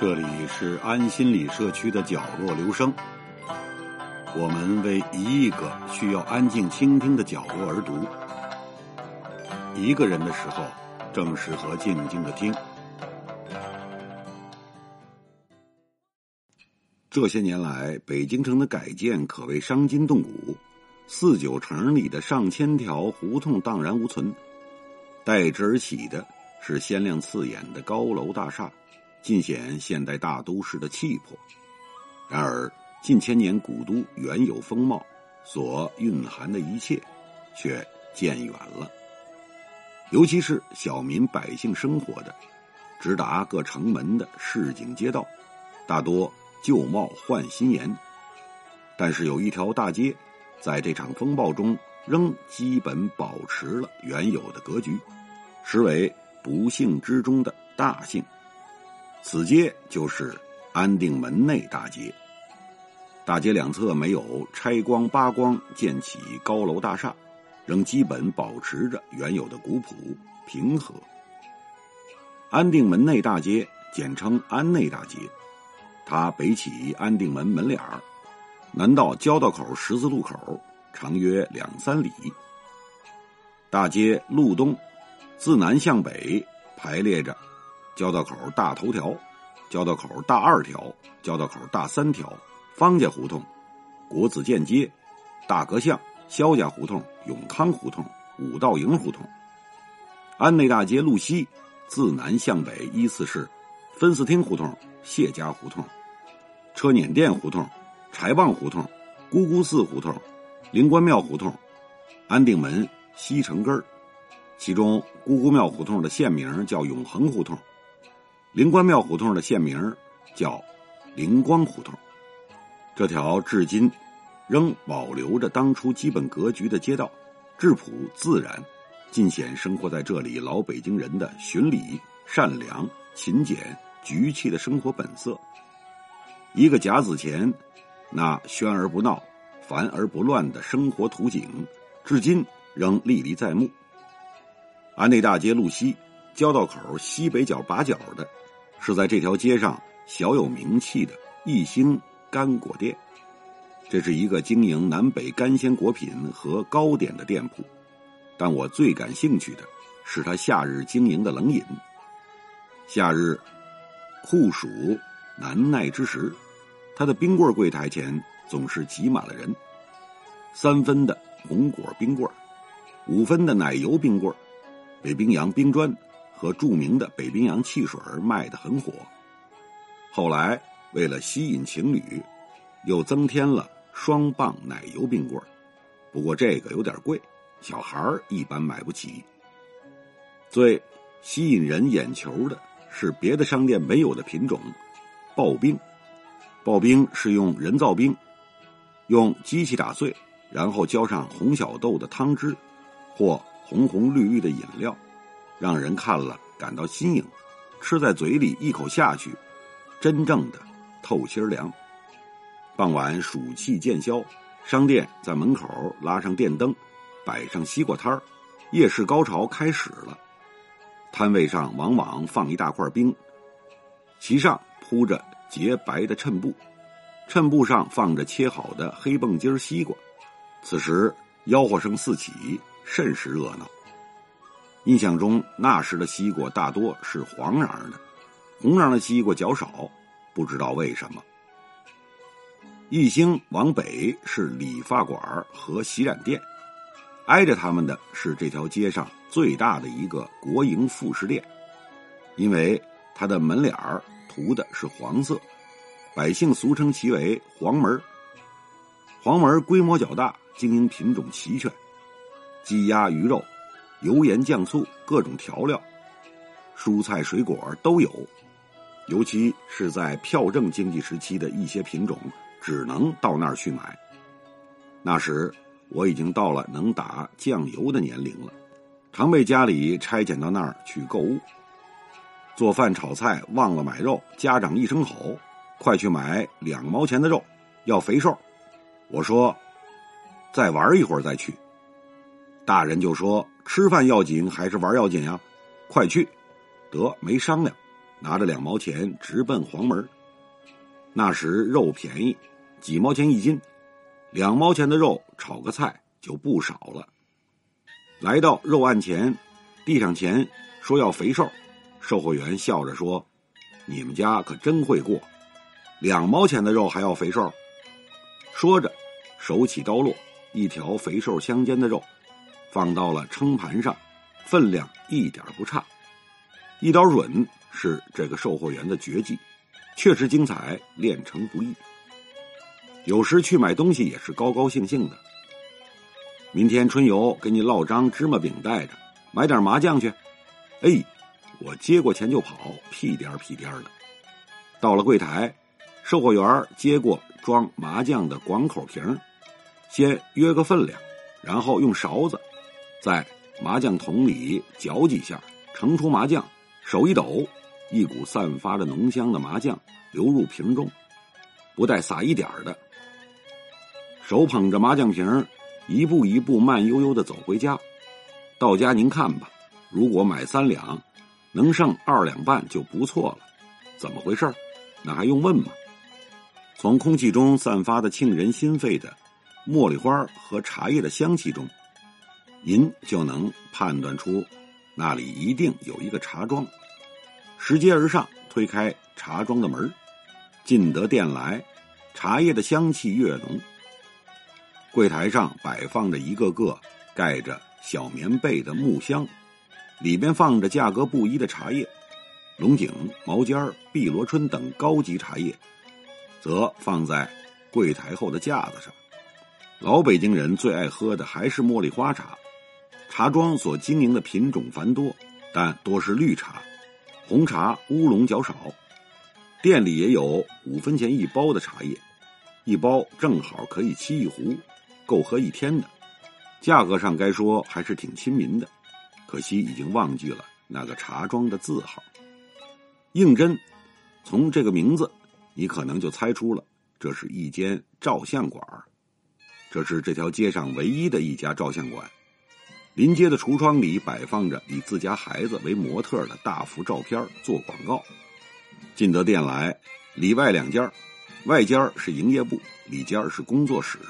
这里是安心理社区的角落留声，我们为一亿个需要安静倾听的角落而读。一个人的时候，正适合静静的听。这些年来，北京城的改建可谓伤筋动骨，四九城里的上千条胡同荡然无存，代之而起的是鲜亮刺眼的高楼大厦。尽显现代大都市的气魄，然而近千年古都原有风貌所蕴含的一切，却渐远了。尤其是小民百姓生活的，直达各城门的市井街道，大多旧貌换新颜。但是有一条大街，在这场风暴中仍基本保持了原有的格局，实为不幸之中的大幸。此街就是安定门内大街。大街两侧没有拆光扒光建起高楼大厦，仍基本保持着原有的古朴平和。安定门内大街简称安内大街，它北起安定门门脸儿，南到交道口十字路口，长约两三里。大街路东，自南向北排列着。交道口大头条，交道口大二条，交道口大三条，方家胡同、国子监街、大阁巷、肖家胡同、永康胡同、五道营胡同。安内大街路西，自南向北依次是分寺厅胡同、谢家胡同、车碾店胡同、柴旺胡同、姑姑寺胡同、灵官庙胡同、安定门西城根儿。其中姑姑庙胡同的县名叫永恒胡同。灵官庙胡同的县名叫灵光胡同，这条至今仍保留着当初基本格局的街道，质朴自然，尽显生活在这里老北京人的循礼、善良、勤俭、局气的生活本色。一个甲子前，那喧而不闹、繁而不乱的生活图景，至今仍历历在目。安内大街路西。交道口西北角把角的，是在这条街上小有名气的一兴干果店。这是一个经营南北干鲜果品和糕点的店铺，但我最感兴趣的是他夏日经营的冷饮。夏日酷暑难耐之时，他的冰棍柜台前总是挤满了人。三分的红果冰棍五分的奶油冰棍北冰洋冰砖。和著名的北冰洋汽水卖得很火。后来为了吸引情侣，又增添了双棒奶油冰棍不过这个有点贵，小孩一般买不起。最吸引人眼球的是别的商店没有的品种——刨冰。刨冰是用人造冰，用机器打碎，然后浇上红小豆的汤汁，或红红绿绿的饮料。让人看了感到新颖，吃在嘴里一口下去，真正的透心凉。傍晚暑气渐消，商店在门口拉上电灯，摆上西瓜摊儿，夜市高潮开始了。摊位上往往放一大块冰，其上铺着洁白的衬布，衬布上放着切好的黑蹦筋西瓜。此时吆喝声四起，甚是热闹。印象中，那时的西瓜大多是黄瓤的，红瓤的西瓜较少，不知道为什么。一兴往北是理发馆和洗染店，挨着他们的是这条街上最大的一个国营副食店，因为它的门脸儿涂的是黄色，百姓俗称其为黄门黄门规模较大，经营品种齐全，鸡鸭鱼肉。油盐酱醋各种调料，蔬菜水果都有，尤其是在票证经济时期的一些品种，只能到那儿去买。那时我已经到了能打酱油的年龄了，常被家里差遣到那儿去购物。做饭炒菜忘了买肉，家长一声吼：“快去买两毛钱的肉，要肥瘦。”我说：“再玩一会儿再去。”大人就说：“吃饭要紧还是玩要紧呀？快去！”得没商量，拿着两毛钱直奔黄门。那时肉便宜，几毛钱一斤，两毛钱的肉炒个菜就不少了。来到肉案前，递上钱说要肥瘦，售货员笑着说：“你们家可真会过，两毛钱的肉还要肥瘦。”说着，手起刀落，一条肥瘦相间的肉放到了称盘上，分量一点不差。一刀准是这个售货员的绝技，确实精彩，练成不易。有时去买东西也是高高兴兴的。明天春游给你烙张芝麻饼带着，买点麻酱去。哎，我接过钱就跑，屁颠屁颠的。到了柜台，售货员接过。装麻酱的广口瓶，先约个分量，然后用勺子在麻将桶里搅几下，盛出麻将。手一抖，一股散发着浓香的麻酱流入瓶中，不带撒一点的。手捧着麻将瓶，一步一步慢悠悠的走回家。到家您看吧，如果买三两，能剩二两半就不错了。怎么回事？那还用问吗？从空气中散发的沁人心肺的茉莉花和茶叶的香气中，您就能判断出那里一定有一个茶庄。拾阶而上，推开茶庄的门，进得店来，茶叶的香气越浓。柜台上摆放着一个个盖着小棉被的木箱，里边放着价格不一的茶叶，龙井、毛尖、碧螺春等高级茶叶。则放在柜台后的架子上。老北京人最爱喝的还是茉莉花茶。茶庄所经营的品种繁多，但多是绿茶，红茶、乌龙较少。店里也有五分钱一包的茶叶，一包正好可以沏一壶，够喝一天的。价格上该说还是挺亲民的，可惜已经忘记了那个茶庄的字号。应真，从这个名字。你可能就猜出了，这是一间照相馆这是这条街上唯一的一家照相馆。临街的橱窗里摆放着以自家孩子为模特的大幅照片做广告。进得店来，里外两间外间是营业部，里间是工作室。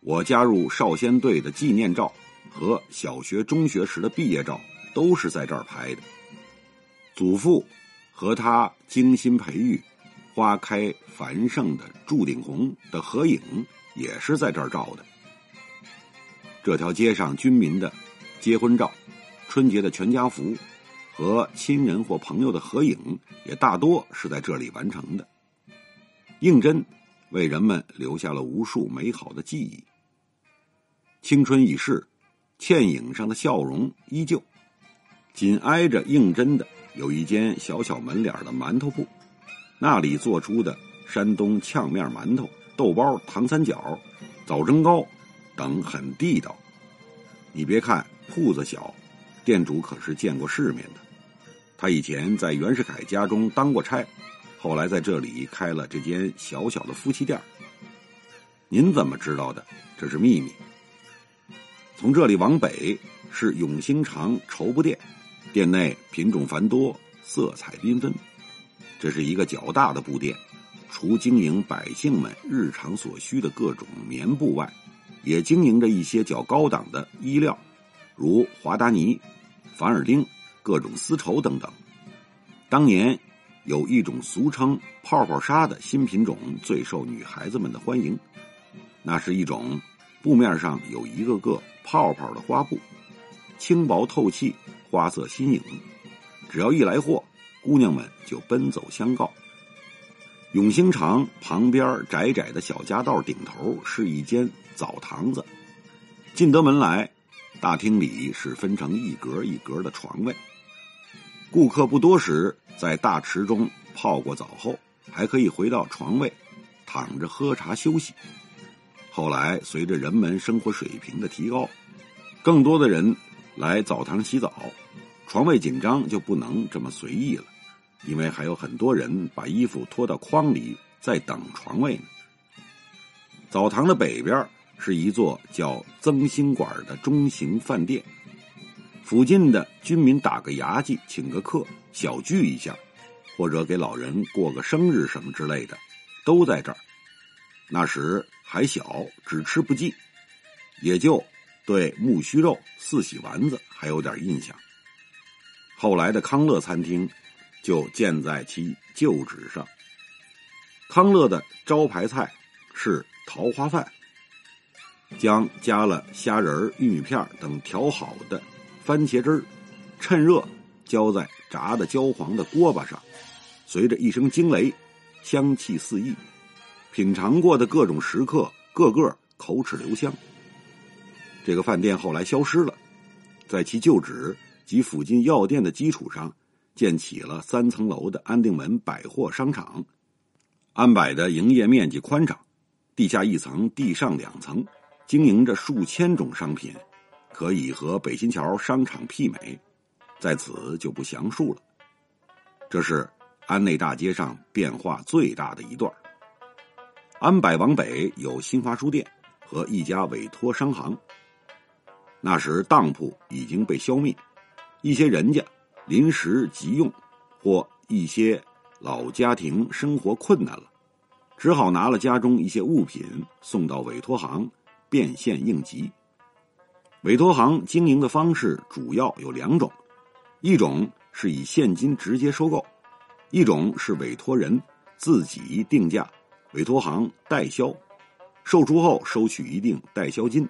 我加入少先队的纪念照和小学、中学时的毕业照都是在这儿拍的。祖父和他精心培育。花开繁盛的祝顶红的合影也是在这儿照的。这条街上军民的结婚照、春节的全家福和亲人或朋友的合影，也大多是在这里完成的。应真为人们留下了无数美好的记忆。青春已逝，倩影上的笑容依旧。紧挨着应真的有一间小小门脸的馒头铺。那里做出的山东呛面馒头、豆包、糖三角、枣蒸糕等很地道。你别看铺子小，店主可是见过世面的。他以前在袁世凯家中当过差，后来在这里开了这间小小的夫妻店。您怎么知道的？这是秘密。从这里往北是永兴长绸布店，店内品种繁多，色彩缤纷。这是一个较大的布店，除经营百姓们日常所需的各种棉布外，也经营着一些较高档的衣料，如华达尼、凡尔丁、各种丝绸等等。当年有一种俗称“泡泡纱”的新品种，最受女孩子们的欢迎。那是一种布面上有一个个泡泡的花布，轻薄透气，花色新颖。只要一来货。姑娘们就奔走相告。永兴长旁边窄窄的小夹道顶头是一间澡堂子，进得门来，大厅里是分成一格一格的床位。顾客不多时，在大池中泡过澡后，还可以回到床位，躺着喝茶休息。后来随着人们生活水平的提高，更多的人来澡堂洗澡，床位紧张就不能这么随意了。因为还有很多人把衣服拖到筐里，在等床位呢。澡堂的北边是一座叫增兴馆的中型饭店，附近的居民打个牙祭，请个客，小聚一下，或者给老人过个生日什么之类的，都在这儿。那时还小，只吃不记，也就对木须肉、四喜丸子还有点印象。后来的康乐餐厅就建在其旧址上。康乐的招牌菜是桃花饭，将加了虾仁、玉米片等调好的番茄汁儿，趁热浇在炸的焦黄的锅巴上，随着一声惊雷，香气四溢。品尝过的各种食客个个口齿留香。这个饭店后来消失了，在其旧址及附近药店的基础上，建起了三层楼的安定门百货商场。安柏的营业面积宽敞，地下一层、地上两层，经营着数千种商品，可以和北新桥商场媲美，在此就不详述了。这是安内大街上变化最大的一段。安柏往北有新华书店和一家委托商行。那时当铺已经被消灭，一些人家临时急用，或一些老家庭生活困难了，只好拿了家中一些物品送到委托行，变现应急。委托行经营的方式主要有两种，一种是以现金直接收购，一种是委托人自己定价。委托行代销，售出后收取一定代销金。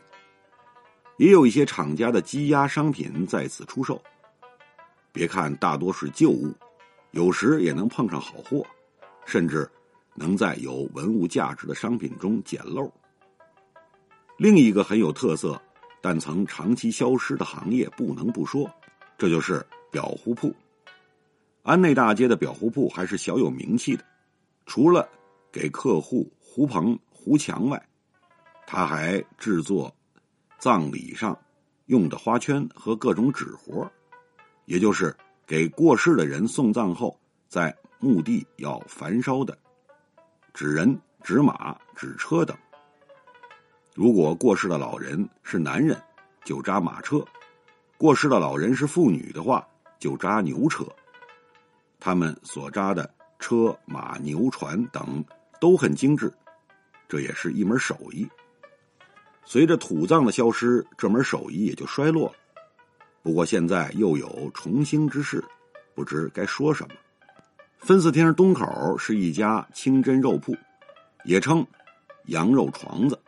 也有一些厂家的积压商品在此出售。别看大多是旧物，有时也能碰上好货，甚至能在有文物价值的商品中捡漏。另一个很有特色，但曾长期消失的行业，不能不说，这就是裱糊铺。安内大街的裱糊铺还是小有名气的，除了。给客户糊棚糊墙外，他还制作葬礼上用的花圈和各种纸活，也就是给过世的人送葬后在墓地要焚烧的纸人、纸马、纸车等。如果过世的老人是男人，就扎马车；过世的老人是妇女的话，就扎牛车。他们所扎的车马牛船等。都很精致，这也是一门手艺。随着土葬的消失，这门手艺也就衰落了。不过现在又有重兴之势，不知该说什么。分寺厅东口是一家清真肉铺，也称羊肉床子。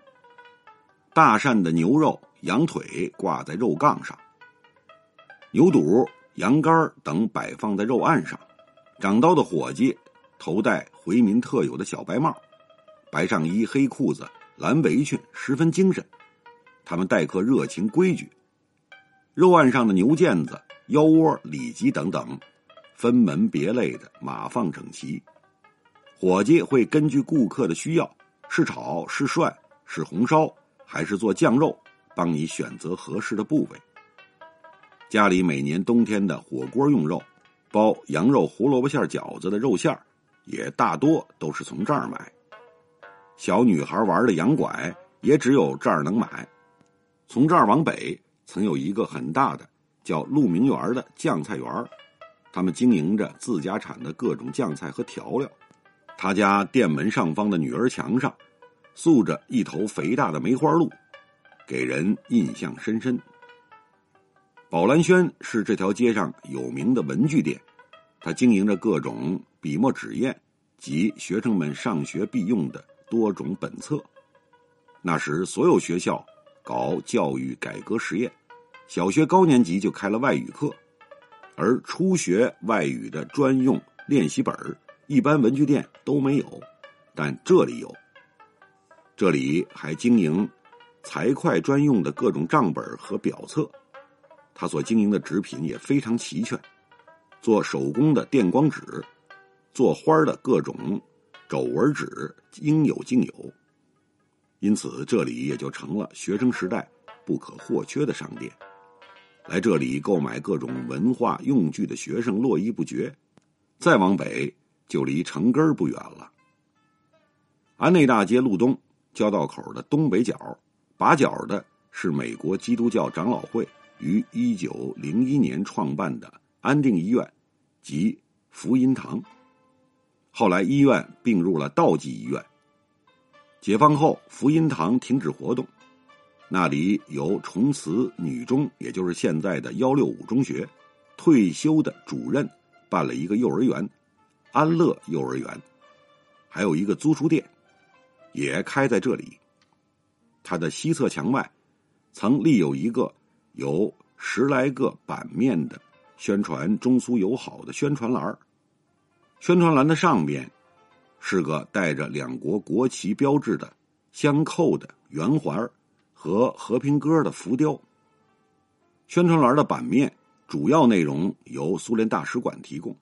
大扇的牛肉、羊腿挂在肉杠上，牛肚、羊肝等摆放在肉案上。掌刀的伙计。头戴回民特有的小白帽，白上衣、黑裤子、蓝围裙，十分精神。他们待客热情规矩。肉案上的牛腱子、腰窝、里脊等等，分门别类的码放整齐。伙计会根据顾客的需要，是炒是涮是红烧，还是做酱肉，帮你选择合适的部位。家里每年冬天的火锅用肉，包羊肉、胡萝卜馅饺子的肉馅。也大多都是从这儿买。小女孩玩的洋拐也只有这儿能买。从这儿往北，曾有一个很大的叫鹿鸣园的酱菜园，他们经营着自家产的各种酱菜和调料。他家店门上方的女儿墙上，塑着一头肥大的梅花鹿，给人印象深深。宝兰轩是这条街上有名的文具店，他经营着各种。笔墨纸砚及学生们上学必用的多种本册。那时，所有学校搞教育改革实验，小学高年级就开了外语课，而初学外语的专用练习本一般文具店都没有，但这里有。这里还经营财会专用的各种账本和表册，他所经营的纸品也非常齐全，做手工的电光纸。做花的各种皱纹纸应有尽有，因此这里也就成了学生时代不可或缺的商店。来这里购买各种文化用具的学生络绎不绝。再往北就离城根不远了。安内大街路东交道口的东北角，把角的是美国基督教长老会于一九零一年创办的安定医院及福音堂。后来医院并入了道济医院。解放后，福音堂停止活动，那里由崇慈女中，也就是现在的幺六五中学，退休的主任办了一个幼儿园——安乐幼儿园，还有一个租书店，也开在这里。它的西侧墙外，曾立有一个有十来个版面的宣传中苏友好的宣传栏宣传栏的上边。是个带着两国国旗标志的相扣的圆环和和平鸽的浮雕。宣传栏的版面主要内容由苏联大使馆提供，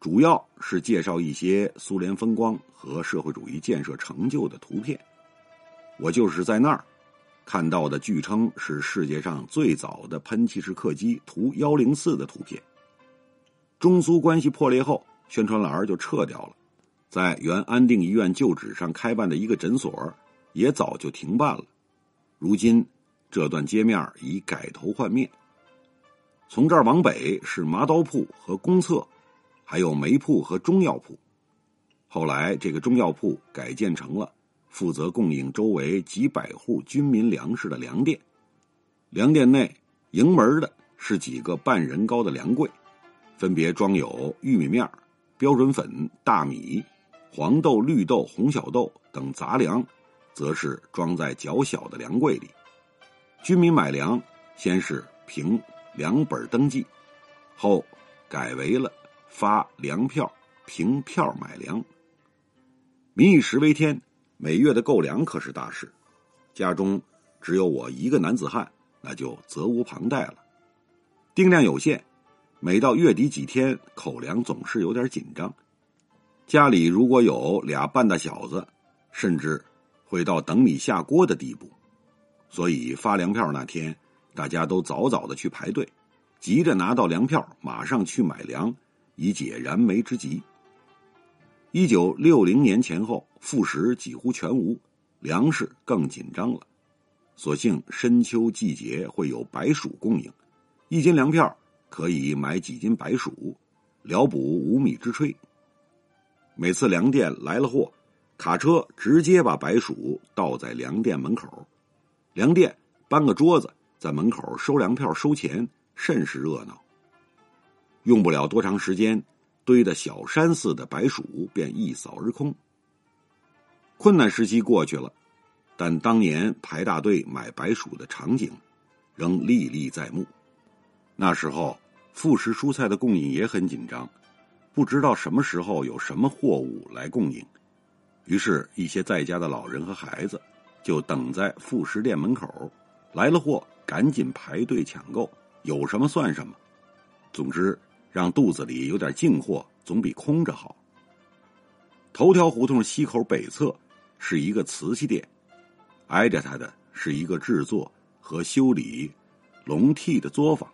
主要是介绍一些苏联风光和社会主义建设成就的图片。我就是在那儿看到的，据称是世界上最早的喷气式客机图幺零四的图片。中苏关系破裂后，宣传栏就撤掉了。在原安定医院旧址上开办的一个诊所，也早就停办了。如今，这段街面已改头换面。从这儿往北是麻刀铺和公厕，还有煤铺和中药铺。后来，这个中药铺改建成了负责供应周围几百户军民粮食的粮店。粮店内迎门的是几个半人高的粮柜，分别装有玉米面、标准粉、大米。黄豆、绿豆、红小豆等杂粮，则是装在较小的粮柜里。军民买粮，先是凭粮本登记，后改为了发粮票，凭票买粮。民以食为天，每月的购粮可是大事。家中只有我一个男子汉，那就责无旁贷了。定量有限，每到月底几天，口粮总是有点紧张。家里如果有俩半大小子，甚至会到等米下锅的地步，所以发粮票那天，大家都早早的去排队，急着拿到粮票，马上去买粮，以解燃眉之急。一九六零年前后，副食几乎全无，粮食更紧张了。所幸深秋季节会有白薯供应，一斤粮票可以买几斤白薯，聊补无米之炊。每次粮店来了货，卡车直接把白薯倒在粮店门口，粮店搬个桌子在门口收粮票收钱，甚是热闹。用不了多长时间，堆的小山似的白薯便一扫而空。困难时期过去了，但当年排大队买白薯的场景仍历历在目。那时候副食蔬菜的供应也很紧张。不知道什么时候有什么货物来供应，于是，一些在家的老人和孩子就等在副食店门口，来了货赶紧排队抢购，有什么算什么。总之，让肚子里有点进货，总比空着好。头条胡同西口北侧是一个瓷器店，挨着它的是一个制作和修理笼屉的作坊，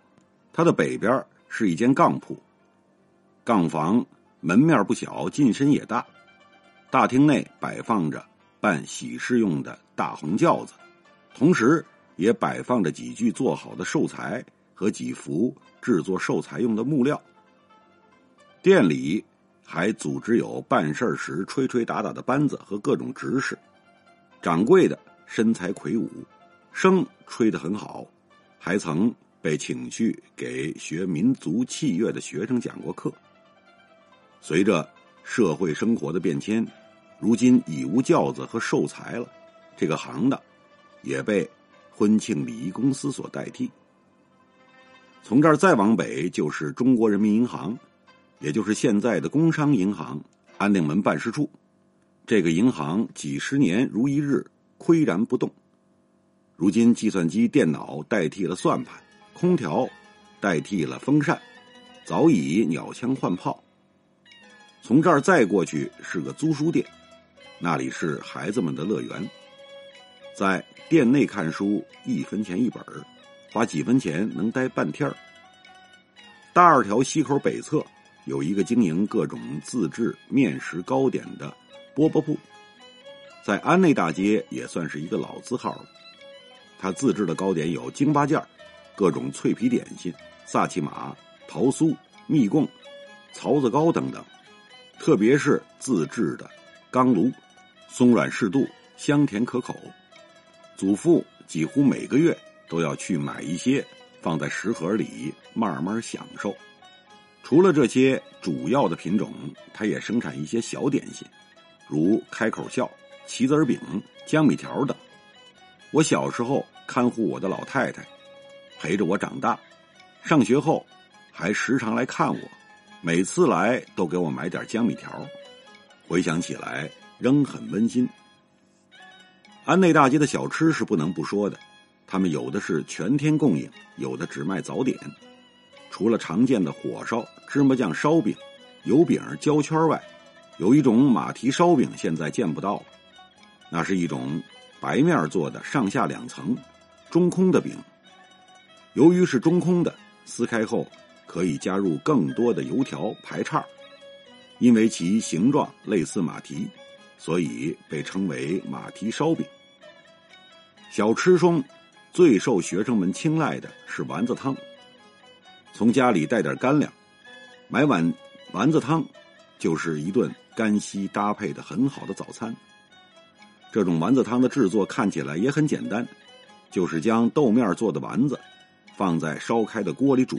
它的北边是一间杠铺。杠房门面不小，进深也大。大厅内摆放着办喜事用的大红轿子，同时也摆放着几具做好的寿材和几幅制作寿材用的木料。店里还组织有办事时吹吹打打的班子和各种执事。掌柜的身材魁梧，声吹得很好，还曾被请去给学民族器乐的学生讲过课。随着社会生活的变迁，如今已无轿子和寿材了，这个行当也被婚庆礼仪公司所代替。从这儿再往北就是中国人民银行，也就是现在的工商银行安定门办事处。这个银行几十年如一日岿然不动。如今计算机、电脑代替了算盘，空调代替了风扇，早已鸟枪换炮。从这儿再过去是个租书店，那里是孩子们的乐园。在店内看书，一分钱一本儿花几分钱能待半天儿大二条西口北侧有一个经营各种自制面食糕点的饽饽铺，在安内大街也算是一个老字号了。他自制的糕点有京八件各种脆皮点心、萨其马、桃酥、蜜贡、槽子糕等等。特别是自制的钢炉，松软适度，香甜可口。祖父几乎每个月都要去买一些，放在食盒里慢慢享受。除了这些主要的品种，它也生产一些小点心，如开口笑、棋子饼、江米条等。我小时候看护我的老太太，陪着我长大。上学后，还时常来看我，每次来都给我买点江米条。回想起来，仍很温馨。安内大街的小吃是不能不说的，他们有的是全天供应，有的只卖早点。除了常见的火烧、芝麻酱烧饼、油饼、焦圈外，有一种马蹄烧饼，现在见不到了。那是一种白面做的，上下两层、中空的饼。由于是中空的，撕开后可以加入更多的油条排叉，因为其形状类似马蹄，所以被称为马蹄烧饼。小吃中最受学生们青睐的是丸子汤。从家里带点干粮，买碗丸子汤，就是一顿干稀搭配的很好的早餐。这种丸子汤的制作看起来也很简单，就是将豆面做的丸子放在烧开的锅里煮，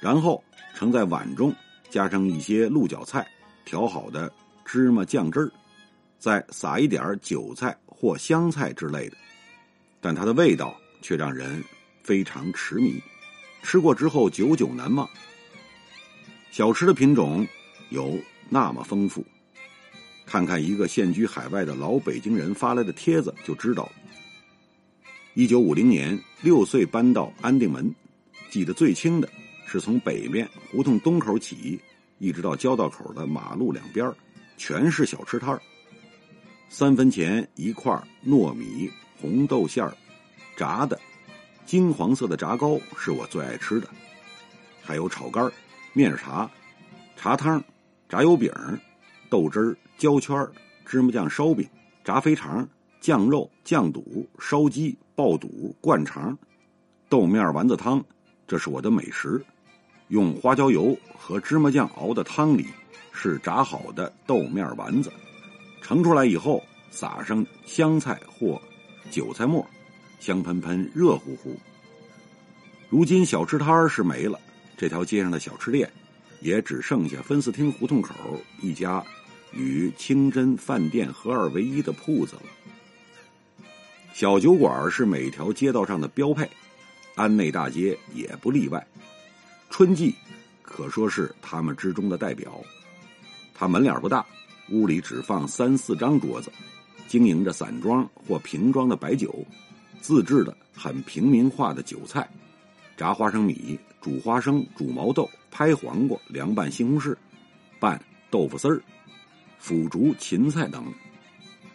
然后盛在碗中，加上一些鹿角菜调好的芝麻酱汁儿，再撒一点韭菜或香菜之类的，但它的味道却让人非常痴迷。吃过之后久久难忘。小吃的品种有那么丰富，看看一个现居海外的老北京人发来的帖子就知道了。一九五零年，六岁搬到安定门，记得最清的是从北面胡同东口起，一直到交道口的马路两边，全是小吃摊儿。三分钱一块糯米红豆馅儿炸的。金黄色的炸糕是我最爱吃的，还有炒肝、面茶、茶汤、炸油饼、豆汁儿、焦圈、芝麻酱烧饼、炸肥肠、酱肉、酱肚、烧鸡、爆肚、灌肠、豆面丸子汤，这是我的美食。用花椒油和芝麻酱熬的汤里是炸好的豆面丸子，盛出来以后撒上香菜或韭菜末。香喷喷、热乎乎。如今小吃摊儿是没了，这条街上的小吃店也只剩下分寺厅胡同口一家与清真饭店合二为一的铺子了。小酒馆是每条街道上的标配，安内大街也不例外。春季可说是他们之中的代表。他门脸不大，屋里只放三四张桌子，经营着散装或瓶装的白酒。自制的很平民化的酒菜，炸花生米、煮花生、煮毛豆、拍黄瓜、凉拌西红柿、拌豆腐丝儿、腐竹芹菜等，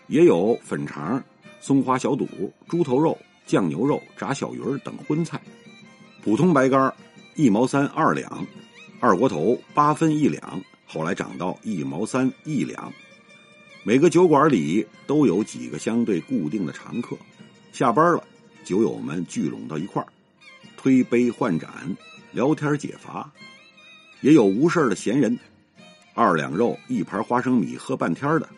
也有粉肠、松花小肚、猪头肉、酱牛肉、炸小鱼儿等荤菜。普通白干一毛三二两，二锅头八分一两，后来涨到一毛三一两。每个酒馆里都有几个相对固定的常客。下班了，酒友们聚拢到一块儿，推杯换盏，聊天解乏。也有无事的闲人，二两肉一盘花生米喝半天的。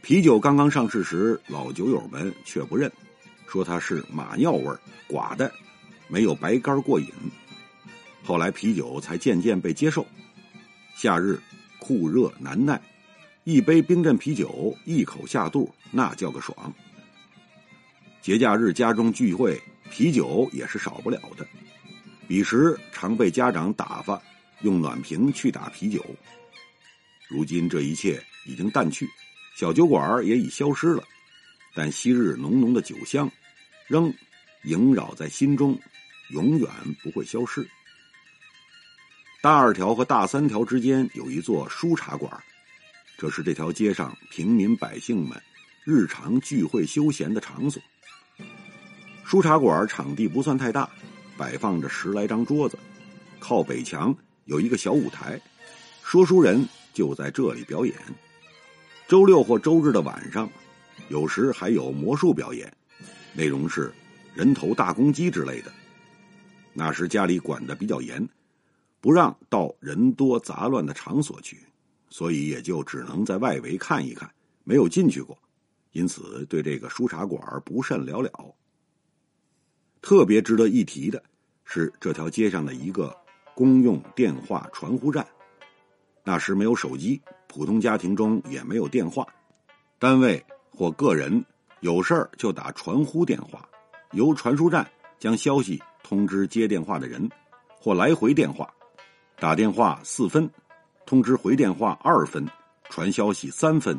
啤酒刚刚上市时，老酒友们却不认，说它是马尿味，寡的，没有白干过瘾。后来啤酒才渐渐被接受。夏日酷热难耐，一杯冰镇啤酒一口下肚，那叫个爽。节假日家中聚会，啤酒也是少不了的。彼时常被家长打发用暖瓶去打啤酒。如今这一切已经淡去，小酒馆也已消失了，但昔日浓浓的酒香仍萦绕在心中，永远不会消失。大二条和大三条之间有一座书茶馆，这是这条街上平民百姓们日常聚会休闲的场所。书茶馆场地不算太大，摆放着十来张桌子，靠北墙有一个小舞台，说书人就在这里表演。周六或周日的晚上，有时还有魔术表演，内容是人头大公鸡之类的。那时家里管的比较严，不让到人多杂乱的场所去。所以也就只能在外围看一看，没有进去过，因此对这个书茶馆不甚了了。特别值得一提的是，这条街上的一个公用电话传呼站。那时没有手机，普通家庭中也没有电话，单位或个人有事儿就打传呼电话，由传输站将消息通知接电话的人，或来回电话。打电话四分，通知回电话二分，传消息三分。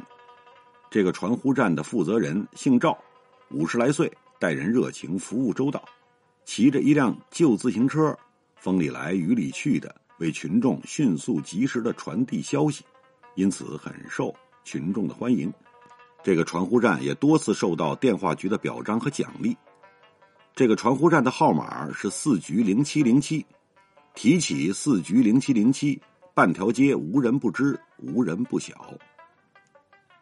这个传呼站的负责人姓赵，五十来岁，待人热情，服务周到，骑着一辆旧自行车，风里来雨里去的，为群众迅速及时的传递消息，因此很受群众的欢迎。这个传呼站也多次受到电话局的表彰和奖励。这个传呼站的号码是四局零七零七。提起四局零七零七，半条街无人不知，无人不晓。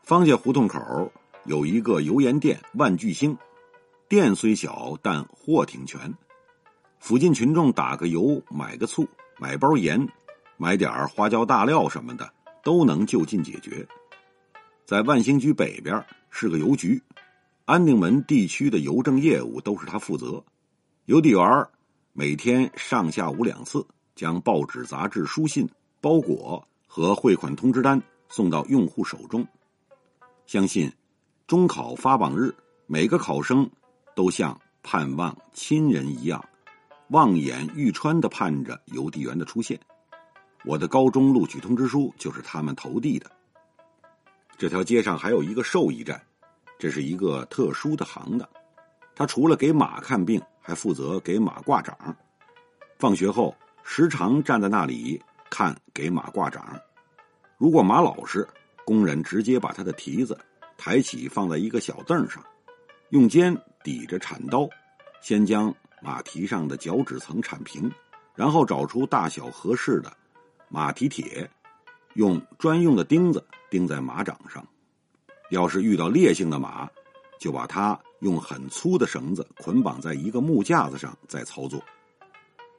方家胡同口有一个油盐店万巨星，店虽小，但货挺全。附近群众打个油、买个醋、买包盐、买点花椒大料什么的，都能就近解决。在万兴居北边是个邮局，安定门地区的邮政业务都是他负责。邮递员每天上下午两次，将报纸、杂志、书信、包裹和汇款通知单送到用户手中。相信中考发榜日，每个考生都像盼望亲人一样，望眼欲穿的盼着邮递员的出现。我的高中录取通知书就是他们投递的。这条街上还有一个兽医站，这是一个特殊的行当，他除了给马看病。还负责给马挂掌，放学后时常站在那里看给马挂掌。如果马老实，工人直接把他的蹄子抬起放在一个小凳上，用尖抵着铲刀，先将马蹄上的脚趾层铲平，然后找出大小合适的马蹄铁，用专用的钉子钉在马掌上。要是遇到烈性的马，就把它。用很粗的绳子捆绑在一个木架子上，再操作。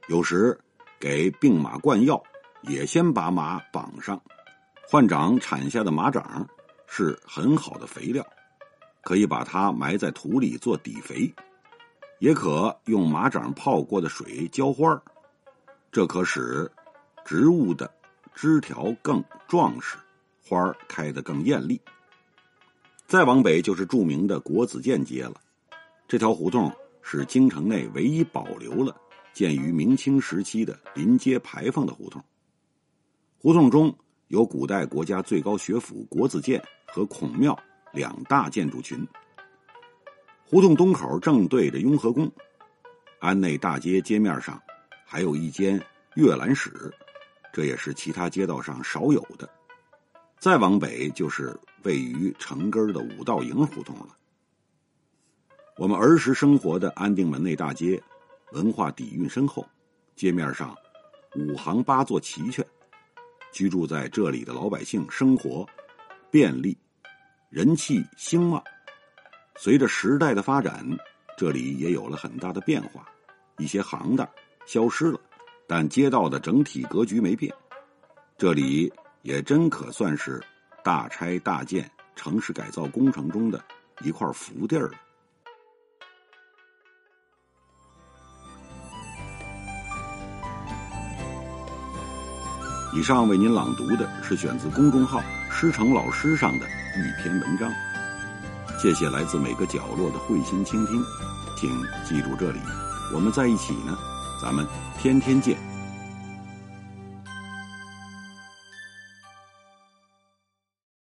有时给病马灌药，也先把马绑上。换掌产下的马掌是很好的肥料，可以把它埋在土里做底肥，也可用马掌泡过的水浇花这可使植物的枝条更壮实，花开得更艳丽。再往北就是著名的国子监街了。这条胡同是京城内唯一保留了建于明清时期的临街牌坊的胡同。胡同中有古代国家最高学府国子监和孔庙两大建筑群。胡同东口正对着雍和宫。安内大街街面上还有一间阅览室，这也是其他街道上少有的。再往北就是位于城根的五道营胡同了。我们儿时生活的安定门内大街，文化底蕴深厚，街面上五行八座齐全，居住在这里的老百姓生活便利，人气兴旺。随着时代的发展，这里也有了很大的变化，一些行当消失了，但街道的整体格局没变。这里。也真可算是大拆大建城市改造工程中的一块福地儿了。以上为您朗读的是选自公众号“师承老师”上的一篇文章。谢谢来自每个角落的慧心倾听，请记住这里，我们在一起呢，咱们天天见。